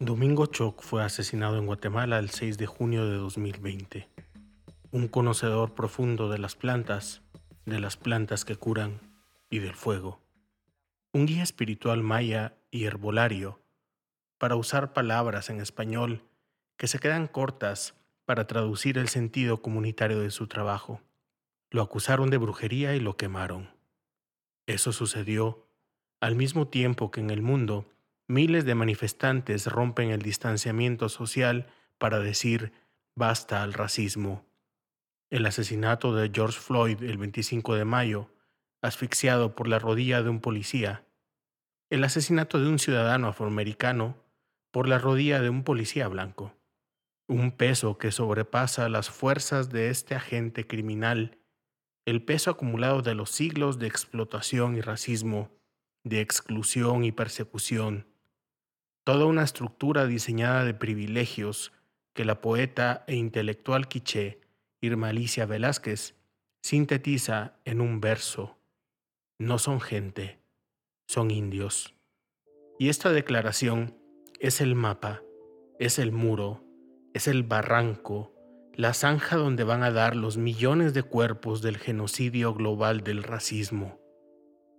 Domingo Choc fue asesinado en Guatemala el 6 de junio de 2020. Un conocedor profundo de las plantas, de las plantas que curan y del fuego. Un guía espiritual maya y herbolario para usar palabras en español que se quedan cortas para traducir el sentido comunitario de su trabajo. Lo acusaron de brujería y lo quemaron. Eso sucedió al mismo tiempo que en el mundo miles de manifestantes rompen el distanciamiento social para decir basta al racismo. El asesinato de George Floyd el 25 de mayo, asfixiado por la rodilla de un policía. El asesinato de un ciudadano afroamericano por la rodilla de un policía blanco. Un peso que sobrepasa las fuerzas de este agente criminal, el peso acumulado de los siglos de explotación y racismo, de exclusión y persecución, toda una estructura diseñada de privilegios que la poeta e intelectual quiché Irma Alicia Velázquez sintetiza en un verso. No son gente, son indios. Y esta declaración es el mapa, es el muro, es el barranco, la zanja donde van a dar los millones de cuerpos del genocidio global del racismo.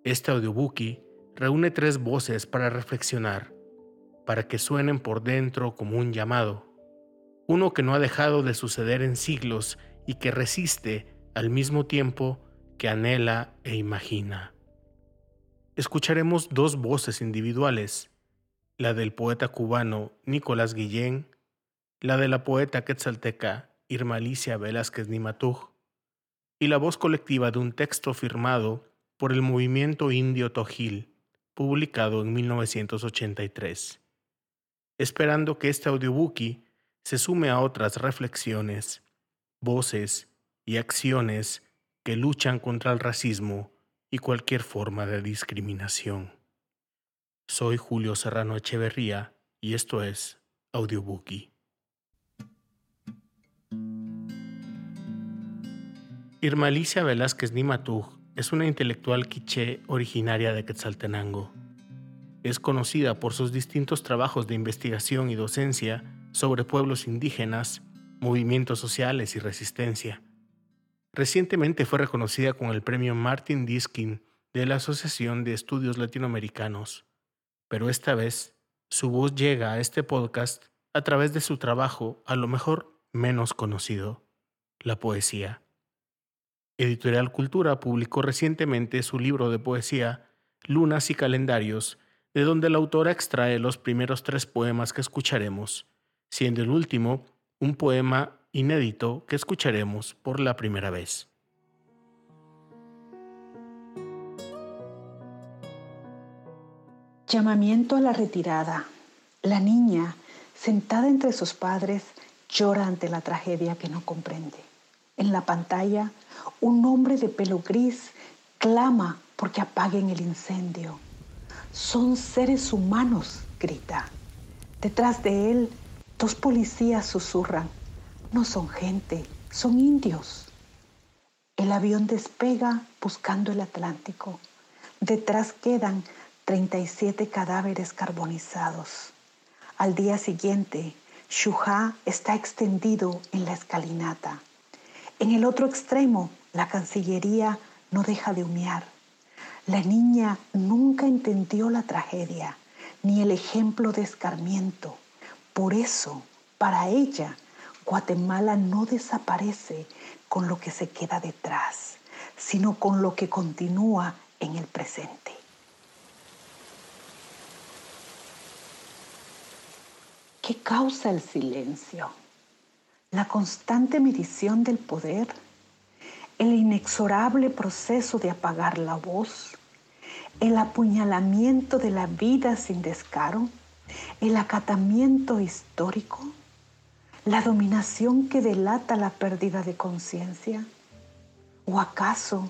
Este audiobuki reúne tres voces para reflexionar para que suenen por dentro como un llamado, uno que no ha dejado de suceder en siglos y que resiste al mismo tiempo que anhela e imagina. Escucharemos dos voces individuales, la del poeta cubano Nicolás Guillén, la de la poeta quetzalteca Irma Alicia Velázquez Nimatuj, y la voz colectiva de un texto firmado por el movimiento indio Tojil, publicado en 1983 esperando que este audiobuki se sume a otras reflexiones, voces y acciones que luchan contra el racismo y cualquier forma de discriminación. Soy Julio Serrano Echeverría y esto es Audiobuki. Irma Alicia Velázquez Nimatug es una intelectual quiché originaria de Quetzaltenango. Es conocida por sus distintos trabajos de investigación y docencia sobre pueblos indígenas, movimientos sociales y resistencia. Recientemente fue reconocida con el premio Martin Diskin de la Asociación de Estudios Latinoamericanos, pero esta vez su voz llega a este podcast a través de su trabajo a lo mejor menos conocido, la poesía. Editorial Cultura publicó recientemente su libro de poesía Lunas y Calendarios de donde la autora extrae los primeros tres poemas que escucharemos, siendo el último un poema inédito que escucharemos por la primera vez. Llamamiento a la retirada. La niña, sentada entre sus padres, llora ante la tragedia que no comprende. En la pantalla, un hombre de pelo gris clama porque apaguen el incendio son seres humanos, grita. Detrás de él, dos policías susurran. No son gente, son indios. El avión despega buscando el Atlántico. Detrás quedan 37 cadáveres carbonizados. Al día siguiente, Shuha está extendido en la escalinata. En el otro extremo, la Cancillería no deja de humear. La niña nunca entendió la tragedia ni el ejemplo de escarmiento. Por eso, para ella, Guatemala no desaparece con lo que se queda detrás, sino con lo que continúa en el presente. ¿Qué causa el silencio? La constante medición del poder, el inexorable proceso de apagar la voz, el apuñalamiento de la vida sin descaro, el acatamiento histórico, la dominación que delata la pérdida de conciencia, o acaso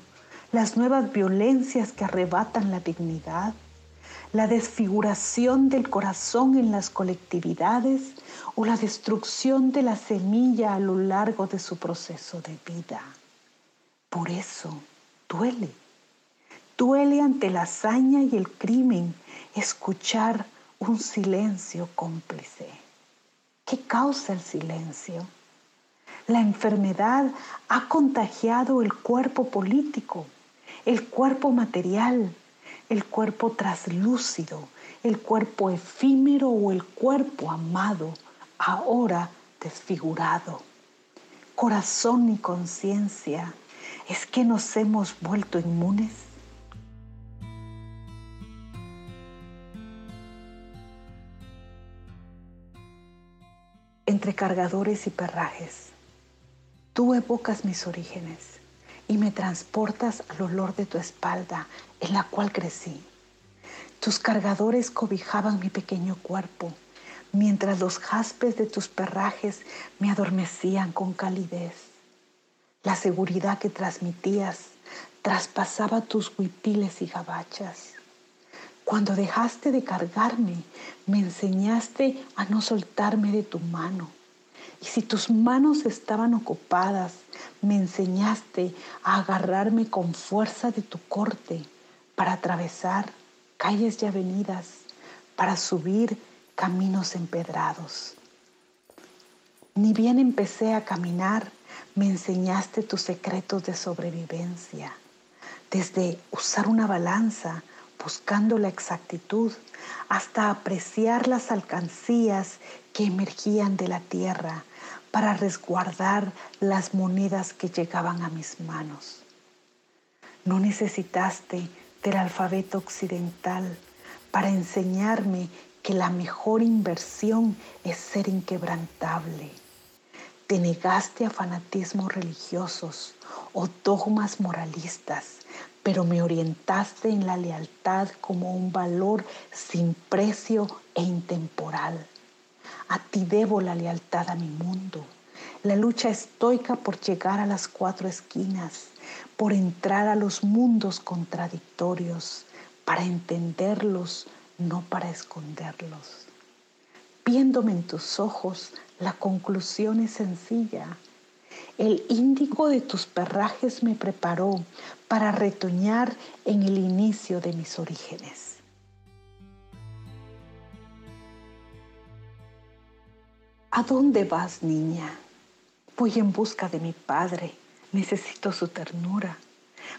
las nuevas violencias que arrebatan la dignidad, la desfiguración del corazón en las colectividades o la destrucción de la semilla a lo largo de su proceso de vida. Por eso duele Duele ante la hazaña y el crimen escuchar un silencio cómplice. ¿Qué causa el silencio? La enfermedad ha contagiado el cuerpo político, el cuerpo material, el cuerpo traslúcido, el cuerpo efímero o el cuerpo amado, ahora desfigurado. Corazón y conciencia, ¿es que nos hemos vuelto inmunes? Entre cargadores y perrajes, tú evocas mis orígenes y me transportas al olor de tu espalda en la cual crecí. Tus cargadores cobijaban mi pequeño cuerpo, mientras los jaspes de tus perrajes me adormecían con calidez. La seguridad que transmitías traspasaba tus huipiles y gabachas. Cuando dejaste de cargarme, me enseñaste a no soltarme de tu mano. Y si tus manos estaban ocupadas, me enseñaste a agarrarme con fuerza de tu corte para atravesar calles y avenidas, para subir caminos empedrados. Ni bien empecé a caminar, me enseñaste tus secretos de sobrevivencia, desde usar una balanza buscando la exactitud, hasta apreciar las alcancías que emergían de la tierra para resguardar las monedas que llegaban a mis manos. No necesitaste del alfabeto occidental para enseñarme que la mejor inversión es ser inquebrantable. Te negaste a fanatismos religiosos o dogmas moralistas pero me orientaste en la lealtad como un valor sin precio e intemporal. A ti debo la lealtad a mi mundo, la lucha estoica por llegar a las cuatro esquinas, por entrar a los mundos contradictorios, para entenderlos, no para esconderlos. Viéndome en tus ojos, la conclusión es sencilla. El índigo de tus perrajes me preparó para retoñar en el inicio de mis orígenes. ¿A dónde vas, niña? Voy en busca de mi padre. Necesito su ternura.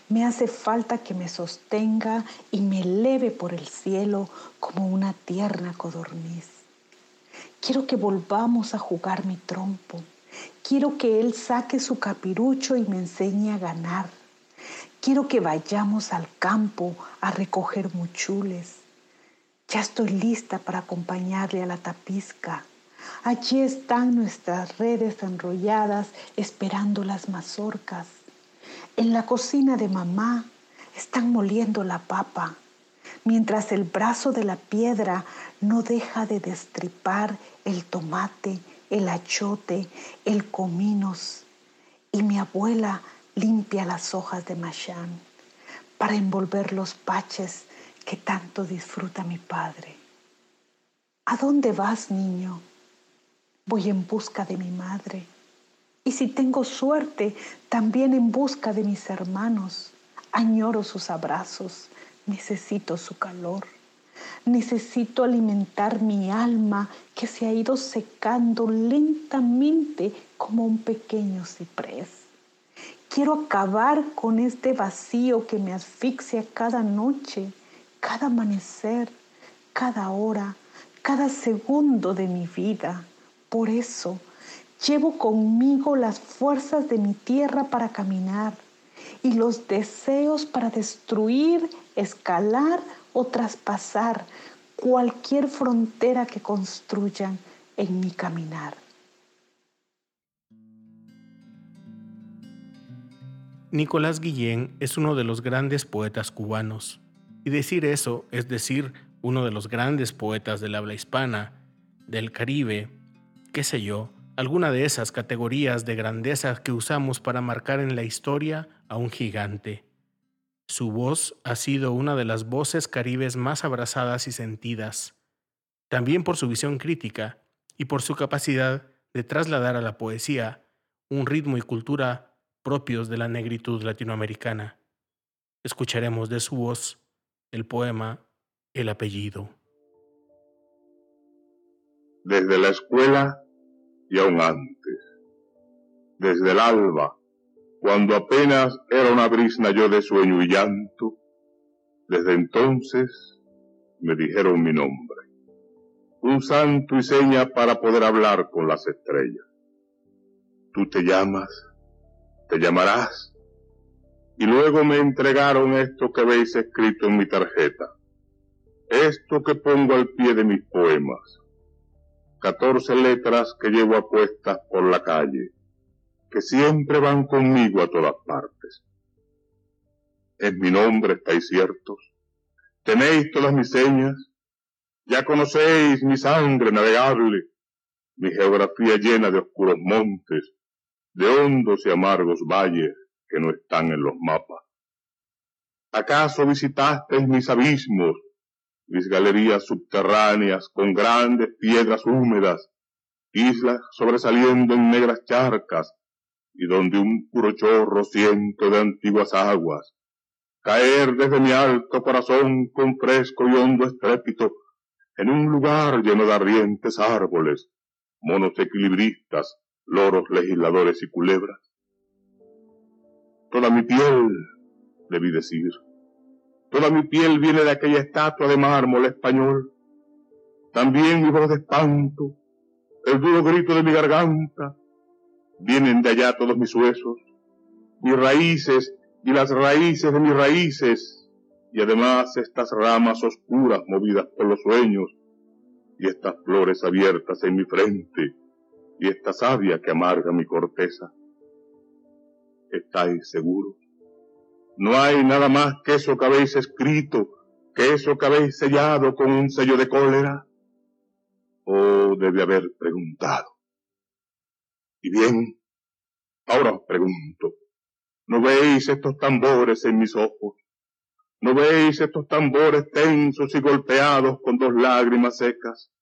Me hace falta que me sostenga y me eleve por el cielo como una tierna codorniz. Quiero que volvamos a jugar mi trompo Quiero que Él saque su capirucho y me enseñe a ganar. Quiero que vayamos al campo a recoger muchules. Ya estoy lista para acompañarle a la tapizca. Allí están nuestras redes enrolladas esperando las mazorcas. En la cocina de mamá están moliendo la papa, mientras el brazo de la piedra no deja de destripar el tomate el achote, el cominos, y mi abuela limpia las hojas de machán para envolver los paches que tanto disfruta mi padre. ¿A dónde vas, niño? Voy en busca de mi madre. Y si tengo suerte, también en busca de mis hermanos. Añoro sus abrazos, necesito su calor. Necesito alimentar mi alma que se ha ido secando lentamente como un pequeño ciprés. Quiero acabar con este vacío que me asfixia cada noche, cada amanecer, cada hora, cada segundo de mi vida. Por eso llevo conmigo las fuerzas de mi tierra para caminar y los deseos para destruir, escalar o traspasar cualquier frontera que construyan en mi caminar. Nicolás Guillén es uno de los grandes poetas cubanos. Y decir eso es decir uno de los grandes poetas del habla hispana, del Caribe, qué sé yo, alguna de esas categorías de grandeza que usamos para marcar en la historia a un gigante. Su voz ha sido una de las voces caribes más abrazadas y sentidas, también por su visión crítica y por su capacidad de trasladar a la poesía un ritmo y cultura propios de la negritud latinoamericana. Escucharemos de su voz el poema El apellido. desde la escuela y aún antes, desde el alba, cuando apenas era una brisna yo de sueño y llanto, desde entonces me dijeron mi nombre, un santo y seña para poder hablar con las estrellas. Tú te llamas, te llamarás, y luego me entregaron esto que veis escrito en mi tarjeta, esto que pongo al pie de mis poemas, catorce letras que llevo apuestas por la calle, que siempre van conmigo a todas partes. En mi nombre estáis ciertos, tenéis todas mis señas, ya conocéis mi sangre navegable, mi geografía llena de oscuros montes, de hondos y amargos valles que no están en los mapas. ¿Acaso visitasteis mis abismos, mis galerías subterráneas con grandes piedras húmedas, islas sobresaliendo en negras charcas, y donde un puro chorro siento de antiguas aguas, caer desde mi alto corazón con fresco y hondo estrépito, en un lugar lleno de ardientes árboles, monos equilibristas, loros legisladores y culebras. Toda mi piel, debí decir, Toda mi piel viene de aquella estatua de mármol español. También mi voz de espanto, el duro grito de mi garganta. Vienen de allá todos mis huesos, mis raíces y las raíces de mis raíces. Y además estas ramas oscuras movidas por los sueños y estas flores abiertas en mi frente y esta savia que amarga mi corteza. ¿Estáis seguros? No hay nada más que eso que habéis escrito, que eso que habéis sellado con un sello de cólera. Oh, debe haber preguntado. Y bien, ahora os pregunto, ¿no veis estos tambores en mis ojos? ¿No veis estos tambores tensos y golpeados con dos lágrimas secas?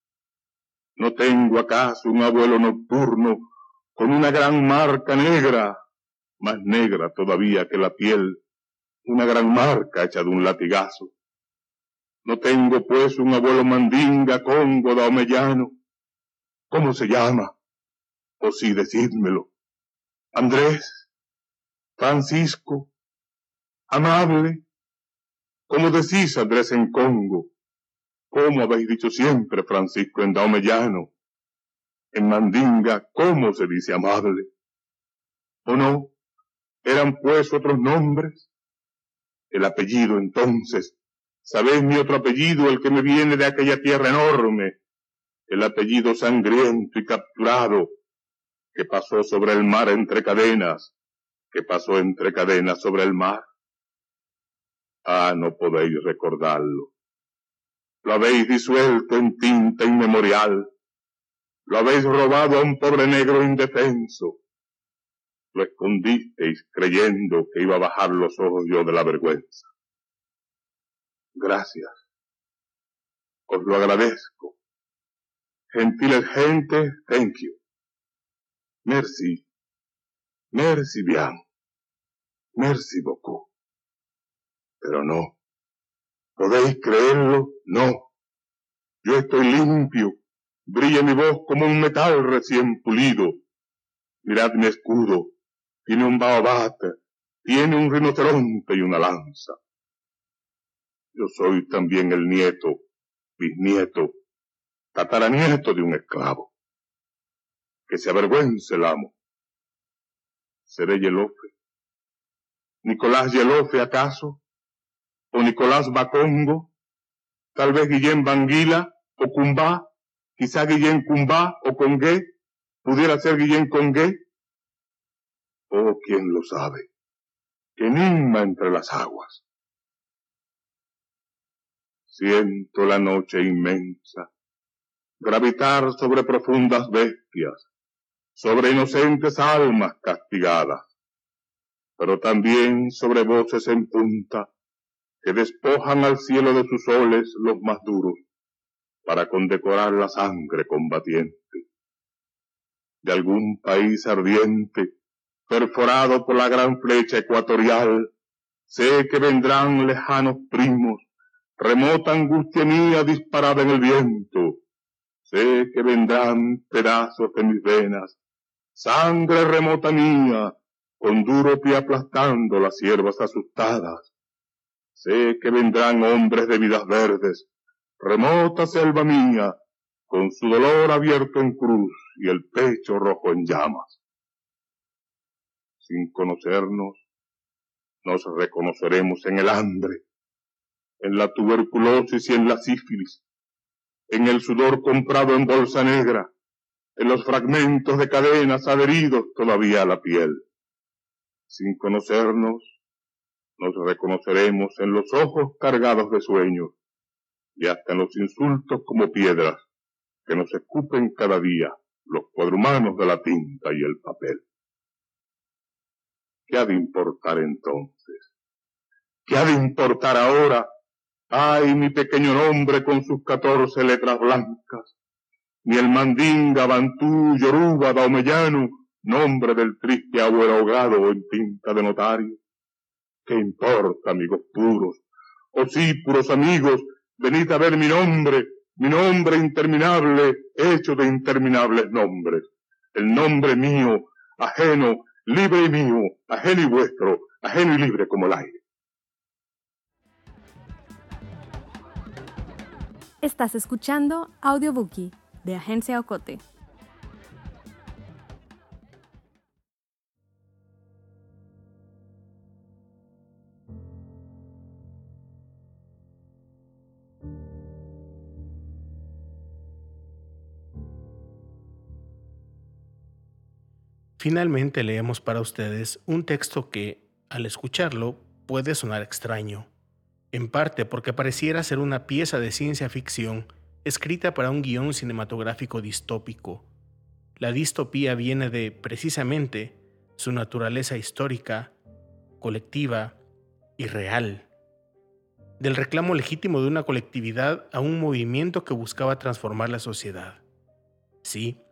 ¿No tengo acaso un abuelo nocturno con una gran marca negra, más negra todavía que la piel una gran marca hecha de un latigazo. No tengo pues un abuelo mandinga, congo, daomellano. ¿Cómo se llama? O si decídmelo. Andrés, Francisco, amable. ¿Cómo decís Andrés en Congo? ¿Cómo habéis dicho siempre Francisco en daomellano? En mandinga, ¿cómo se dice amable? ¿O no? ¿Eran pues otros nombres? El apellido entonces. ¿Sabéis mi otro apellido, el que me viene de aquella tierra enorme? El apellido sangriento y capturado, que pasó sobre el mar entre cadenas, que pasó entre cadenas sobre el mar. Ah, no podéis recordarlo. Lo habéis disuelto en tinta inmemorial. Lo habéis robado a un pobre negro indefenso lo escondisteis creyendo que iba a bajar los ojos yo de la vergüenza. Gracias. Os lo agradezco. Gentiles gente, thank you. Merci. Merci bien. Merci beaucoup. Pero no. ¿Podéis creerlo? No. Yo estoy limpio. Brilla mi voz como un metal recién pulido. Mirad mi escudo tiene un baobab, tiene un rinoceronte y una lanza. Yo soy también el nieto, bisnieto, tataranieto de un esclavo. Que se avergüence el amo. Seré Yelofe. ¿Nicolás Yelofe acaso? ¿O Nicolás Bacongo? ¿Tal vez Guillén Banguila o Cumbá? ¿Quizá Guillén Cumbá o Congué? ¿Pudiera ser Guillén Congué? Oh, quién lo sabe. Enigma entre las aguas. Siento la noche inmensa gravitar sobre profundas bestias, sobre inocentes almas castigadas, pero también sobre voces en punta que despojan al cielo de sus soles los más duros para condecorar la sangre combatiente. De algún país ardiente perforado por la gran flecha ecuatorial, sé que vendrán lejanos primos, remota angustia mía disparada en el viento, Sé que vendrán pedazos de mis venas, sangre remota mía, con duro pie aplastando las hierbas asustadas. Sé que vendrán hombres de vidas verdes, remota selva mía, con su dolor abierto en cruz y el pecho rojo en llamas. Sin conocernos, nos reconoceremos en el hambre, en la tuberculosis y en la sífilis, en el sudor comprado en bolsa negra, en los fragmentos de cadenas adheridos todavía a la piel. Sin conocernos, nos reconoceremos en los ojos cargados de sueños y hasta en los insultos como piedras que nos escupen cada día los cuadrumanos de la tinta y el papel. ¿Qué ha de importar entonces? ¿Qué ha de importar ahora Ay, mi pequeño nombre con sus catorce letras blancas, ni el mandinga, bantú, yoruba, daomellano, nombre del triste abuelo ahogado en tinta de notario. ¿Qué importa, amigos puros? Oh sí, puros amigos, venid a ver mi nombre, mi nombre interminable, hecho de interminables nombres. El nombre mío, ajeno, libre y mío, ajeno y vuestro, ajeno y libre como el aire. Estás escuchando Audiobookie de Agencia Ocote. Finalmente leemos para ustedes un texto que, al escucharlo, puede sonar extraño en parte porque pareciera ser una pieza de ciencia ficción escrita para un guion cinematográfico distópico. La distopía viene de, precisamente, su naturaleza histórica, colectiva y real, del reclamo legítimo de una colectividad a un movimiento que buscaba transformar la sociedad. Sí,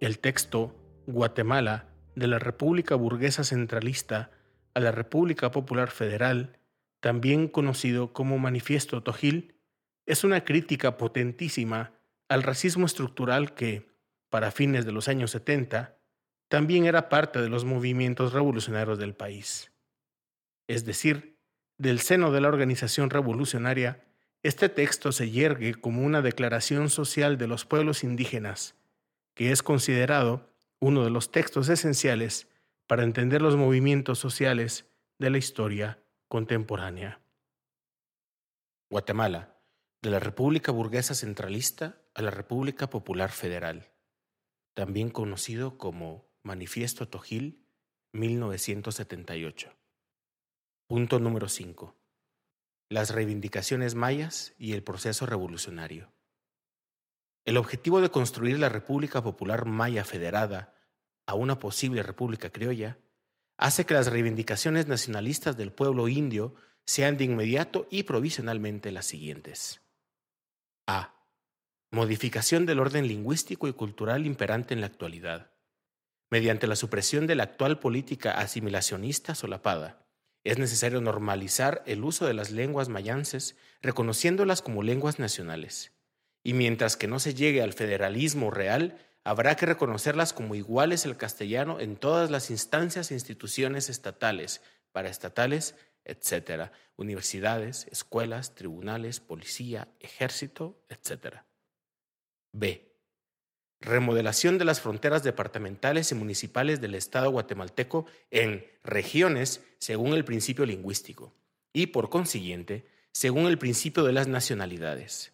el texto Guatemala de la República Burguesa Centralista a la República Popular Federal también conocido como Manifiesto Tojil, es una crítica potentísima al racismo estructural que, para fines de los años 70, también era parte de los movimientos revolucionarios del país. Es decir, del seno de la organización revolucionaria, este texto se yergue como una declaración social de los pueblos indígenas, que es considerado uno de los textos esenciales para entender los movimientos sociales de la historia contemporánea. Guatemala, de la República Burguesa Centralista a la República Popular Federal, también conocido como Manifiesto Tojil 1978. Punto número 5. Las reivindicaciones mayas y el proceso revolucionario. El objetivo de construir la República Popular Maya federada a una posible República Criolla hace que las reivindicaciones nacionalistas del pueblo indio sean de inmediato y provisionalmente las siguientes. A. Modificación del orden lingüístico y cultural imperante en la actualidad. Mediante la supresión de la actual política asimilacionista solapada, es necesario normalizar el uso de las lenguas mayances, reconociéndolas como lenguas nacionales. Y mientras que no se llegue al federalismo real, habrá que reconocerlas como iguales al castellano en todas las instancias e instituciones estatales, paraestatales, etc., universidades, escuelas, tribunales, policía, ejército, etc. B. Remodelación de las fronteras departamentales y municipales del Estado guatemalteco en regiones según el principio lingüístico y, por consiguiente, según el principio de las nacionalidades.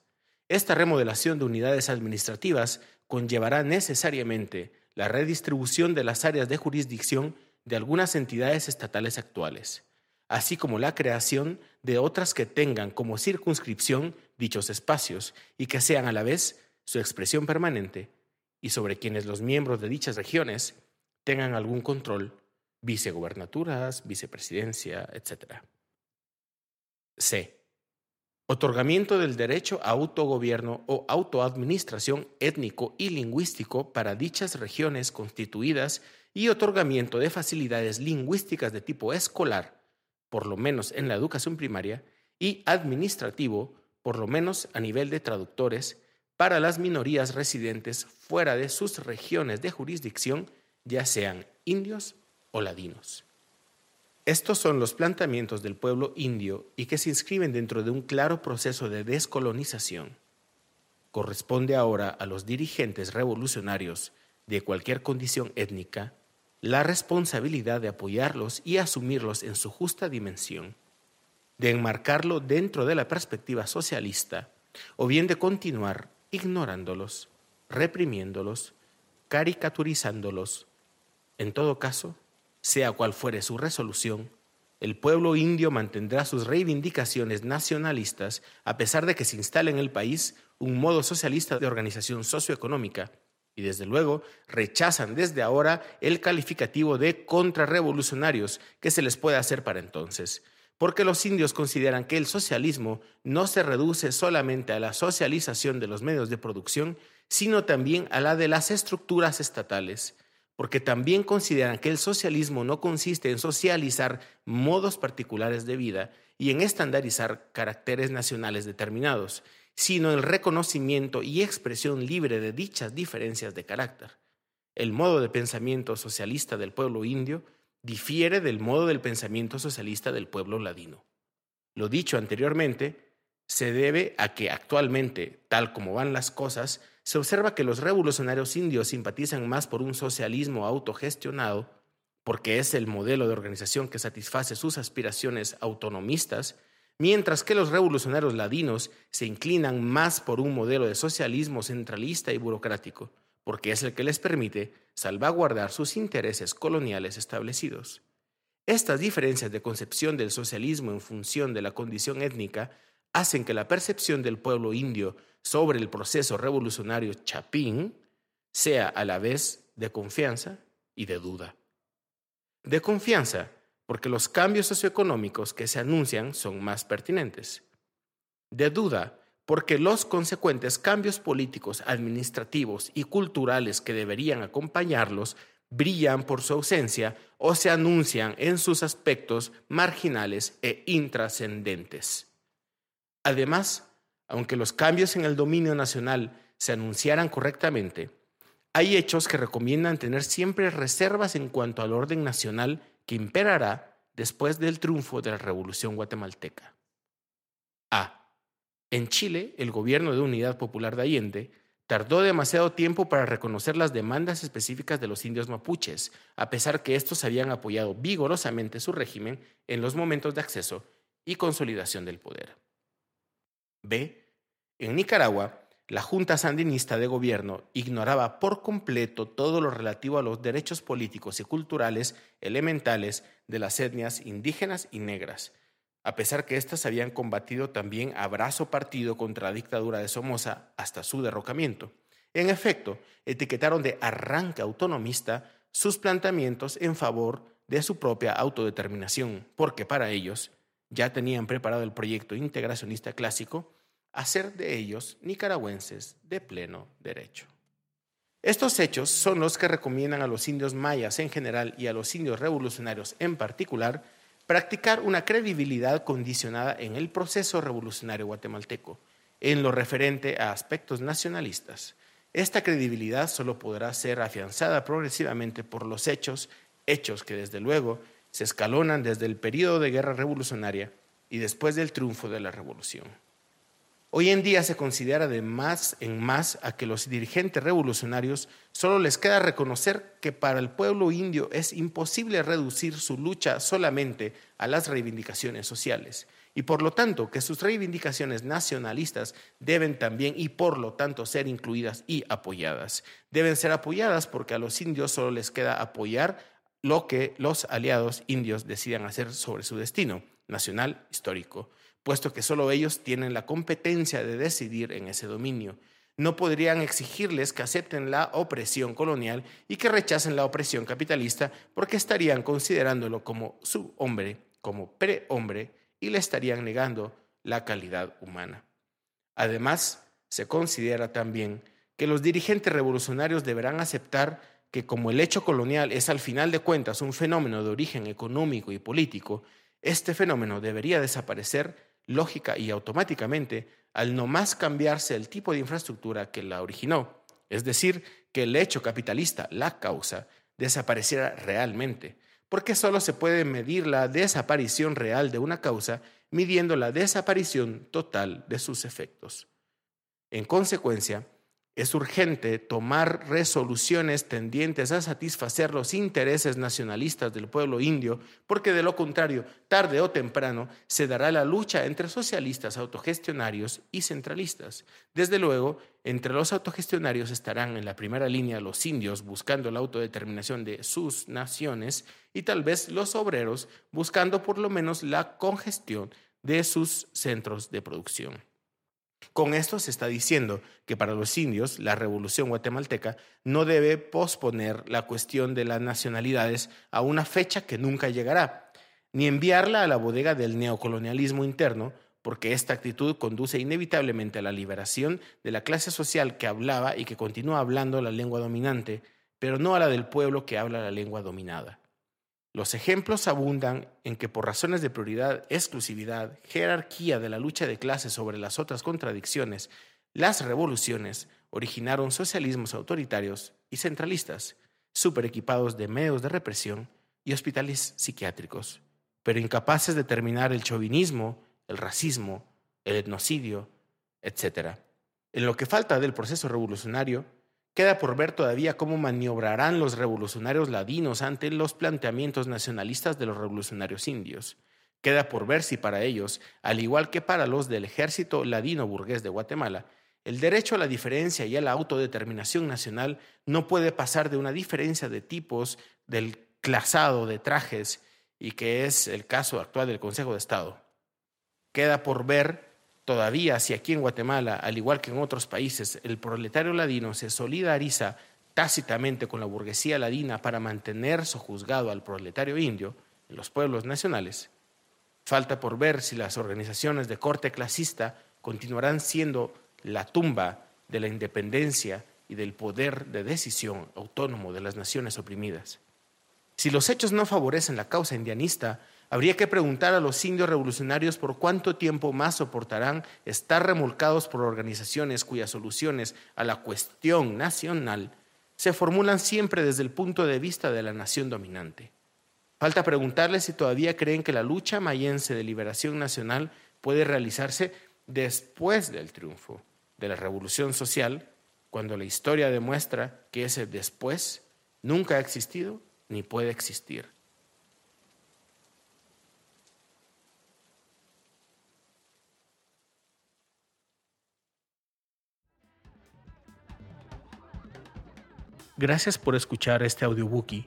Esta remodelación de unidades administrativas conllevará necesariamente la redistribución de las áreas de jurisdicción de algunas entidades estatales actuales, así como la creación de otras que tengan como circunscripción dichos espacios y que sean a la vez su expresión permanente y sobre quienes los miembros de dichas regiones tengan algún control, vicegobernaturas, vicepresidencia, etc. C. Otorgamiento del derecho a autogobierno o autoadministración étnico y lingüístico para dichas regiones constituidas y otorgamiento de facilidades lingüísticas de tipo escolar, por lo menos en la educación primaria, y administrativo, por lo menos a nivel de traductores, para las minorías residentes fuera de sus regiones de jurisdicción, ya sean indios o ladinos. Estos son los planteamientos del pueblo indio y que se inscriben dentro de un claro proceso de descolonización. Corresponde ahora a los dirigentes revolucionarios de cualquier condición étnica la responsabilidad de apoyarlos y asumirlos en su justa dimensión, de enmarcarlo dentro de la perspectiva socialista o bien de continuar ignorándolos, reprimiéndolos, caricaturizándolos. En todo caso, sea cual fuere su resolución, el pueblo indio mantendrá sus reivindicaciones nacionalistas a pesar de que se instale en el país un modo socialista de organización socioeconómica y desde luego rechazan desde ahora el calificativo de contrarrevolucionarios que se les puede hacer para entonces, porque los indios consideran que el socialismo no se reduce solamente a la socialización de los medios de producción, sino también a la de las estructuras estatales, porque también consideran que el socialismo no consiste en socializar modos particulares de vida y en estandarizar caracteres nacionales determinados, sino el reconocimiento y expresión libre de dichas diferencias de carácter. El modo de pensamiento socialista del pueblo indio difiere del modo del pensamiento socialista del pueblo ladino. Lo dicho anteriormente se debe a que actualmente, tal como van las cosas, se observa que los revolucionarios indios simpatizan más por un socialismo autogestionado, porque es el modelo de organización que satisface sus aspiraciones autonomistas, mientras que los revolucionarios ladinos se inclinan más por un modelo de socialismo centralista y burocrático, porque es el que les permite salvaguardar sus intereses coloniales establecidos. Estas diferencias de concepción del socialismo en función de la condición étnica hacen que la percepción del pueblo indio sobre el proceso revolucionario chapín sea a la vez de confianza y de duda. De confianza, porque los cambios socioeconómicos que se anuncian son más pertinentes. De duda, porque los consecuentes cambios políticos, administrativos y culturales que deberían acompañarlos brillan por su ausencia o se anuncian en sus aspectos marginales e intrascendentes. Además, aunque los cambios en el dominio nacional se anunciaran correctamente, hay hechos que recomiendan tener siempre reservas en cuanto al orden nacional que imperará después del triunfo de la Revolución guatemalteca. A. En Chile, el gobierno de Unidad Popular de Allende tardó demasiado tiempo para reconocer las demandas específicas de los indios mapuches, a pesar que estos habían apoyado vigorosamente su régimen en los momentos de acceso y consolidación del poder. B. En Nicaragua, la Junta Sandinista de Gobierno ignoraba por completo todo lo relativo a los derechos políticos y culturales elementales de las etnias indígenas y negras, a pesar que éstas habían combatido también a brazo partido contra la dictadura de Somoza hasta su derrocamiento. En efecto, etiquetaron de arranque autonomista sus planteamientos en favor de su propia autodeterminación, porque para ellos ya tenían preparado el proyecto integracionista clásico hacer de ellos nicaragüenses de pleno derecho. Estos hechos son los que recomiendan a los indios mayas en general y a los indios revolucionarios en particular practicar una credibilidad condicionada en el proceso revolucionario guatemalteco, en lo referente a aspectos nacionalistas. Esta credibilidad solo podrá ser afianzada progresivamente por los hechos, hechos que desde luego se escalonan desde el periodo de guerra revolucionaria y después del triunfo de la revolución. Hoy en día se considera de más en más a que los dirigentes revolucionarios solo les queda reconocer que para el pueblo indio es imposible reducir su lucha solamente a las reivindicaciones sociales y por lo tanto que sus reivindicaciones nacionalistas deben también y por lo tanto ser incluidas y apoyadas. Deben ser apoyadas porque a los indios solo les queda apoyar lo que los aliados indios decidan hacer sobre su destino nacional histórico puesto que solo ellos tienen la competencia de decidir en ese dominio. No podrían exigirles que acepten la opresión colonial y que rechacen la opresión capitalista porque estarían considerándolo como su hombre, como prehombre, y le estarían negando la calidad humana. Además, se considera también que los dirigentes revolucionarios deberán aceptar que como el hecho colonial es al final de cuentas un fenómeno de origen económico y político, este fenómeno debería desaparecer lógica y automáticamente al no más cambiarse el tipo de infraestructura que la originó, es decir, que el hecho capitalista, la causa, desapareciera realmente, porque solo se puede medir la desaparición real de una causa midiendo la desaparición total de sus efectos. En consecuencia, es urgente tomar resoluciones tendientes a satisfacer los intereses nacionalistas del pueblo indio, porque de lo contrario, tarde o temprano, se dará la lucha entre socialistas autogestionarios y centralistas. Desde luego, entre los autogestionarios estarán en la primera línea los indios buscando la autodeterminación de sus naciones y tal vez los obreros buscando por lo menos la congestión de sus centros de producción. Con esto se está diciendo que para los indios la revolución guatemalteca no debe posponer la cuestión de las nacionalidades a una fecha que nunca llegará, ni enviarla a la bodega del neocolonialismo interno, porque esta actitud conduce inevitablemente a la liberación de la clase social que hablaba y que continúa hablando la lengua dominante, pero no a la del pueblo que habla la lengua dominada. Los ejemplos abundan en que por razones de prioridad, exclusividad, jerarquía de la lucha de clases sobre las otras contradicciones, las revoluciones originaron socialismos autoritarios y centralistas, equipados de medios de represión y hospitales psiquiátricos, pero incapaces de terminar el chauvinismo, el racismo, el etnocidio, etc. En lo que falta del proceso revolucionario, Queda por ver todavía cómo maniobrarán los revolucionarios ladinos ante los planteamientos nacionalistas de los revolucionarios indios. Queda por ver si para ellos, al igual que para los del ejército ladino burgués de Guatemala, el derecho a la diferencia y a la autodeterminación nacional no puede pasar de una diferencia de tipos del clasado de trajes y que es el caso actual del Consejo de Estado. Queda por ver Todavía, si aquí en Guatemala, al igual que en otros países, el proletario ladino se solidariza tácitamente con la burguesía ladina para mantener sojuzgado al proletario indio en los pueblos nacionales, falta por ver si las organizaciones de corte clasista continuarán siendo la tumba de la independencia y del poder de decisión autónomo de las naciones oprimidas. Si los hechos no favorecen la causa indianista, Habría que preguntar a los indios revolucionarios por cuánto tiempo más soportarán estar remolcados por organizaciones cuyas soluciones a la cuestión nacional se formulan siempre desde el punto de vista de la nación dominante. Falta preguntarles si todavía creen que la lucha mayense de liberación nacional puede realizarse después del triunfo de la revolución social, cuando la historia demuestra que ese después nunca ha existido ni puede existir. Gracias por escuchar este audiobookie.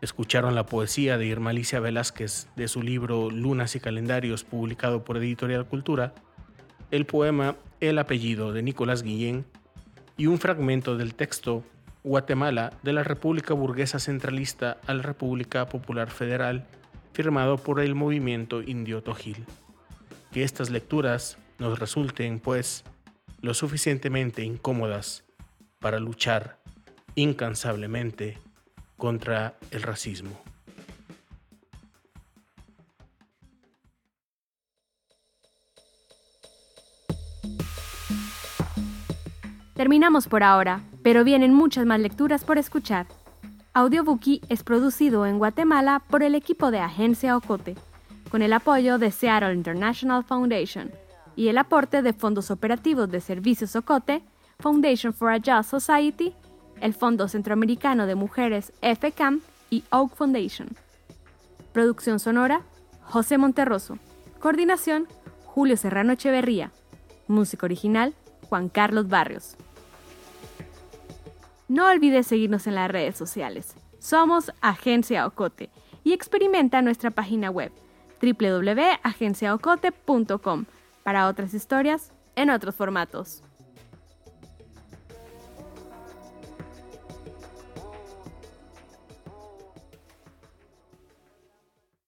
Escucharon la poesía de Irma Alicia Velázquez de su libro Lunas y Calendarios, publicado por Editorial Cultura, el poema El apellido de Nicolás Guillén y un fragmento del texto Guatemala de la República Burguesa Centralista a la República Popular Federal, firmado por el movimiento indio Tojil. Que estas lecturas nos resulten, pues, lo suficientemente incómodas para luchar incansablemente contra el racismo. Terminamos por ahora, pero vienen muchas más lecturas por escuchar. Audiobookie es producido en Guatemala por el equipo de Agencia Ocote, con el apoyo de Seattle International Foundation y el aporte de fondos operativos de Servicios Ocote, Foundation for a Just Society el Fondo Centroamericano de Mujeres FCAM y Oak Foundation. Producción sonora, José Monterroso. Coordinación, Julio Serrano Echeverría. Música original, Juan Carlos Barrios. No olvides seguirnos en las redes sociales. Somos Agencia Ocote y experimenta nuestra página web www.agenciaocote.com para otras historias en otros formatos.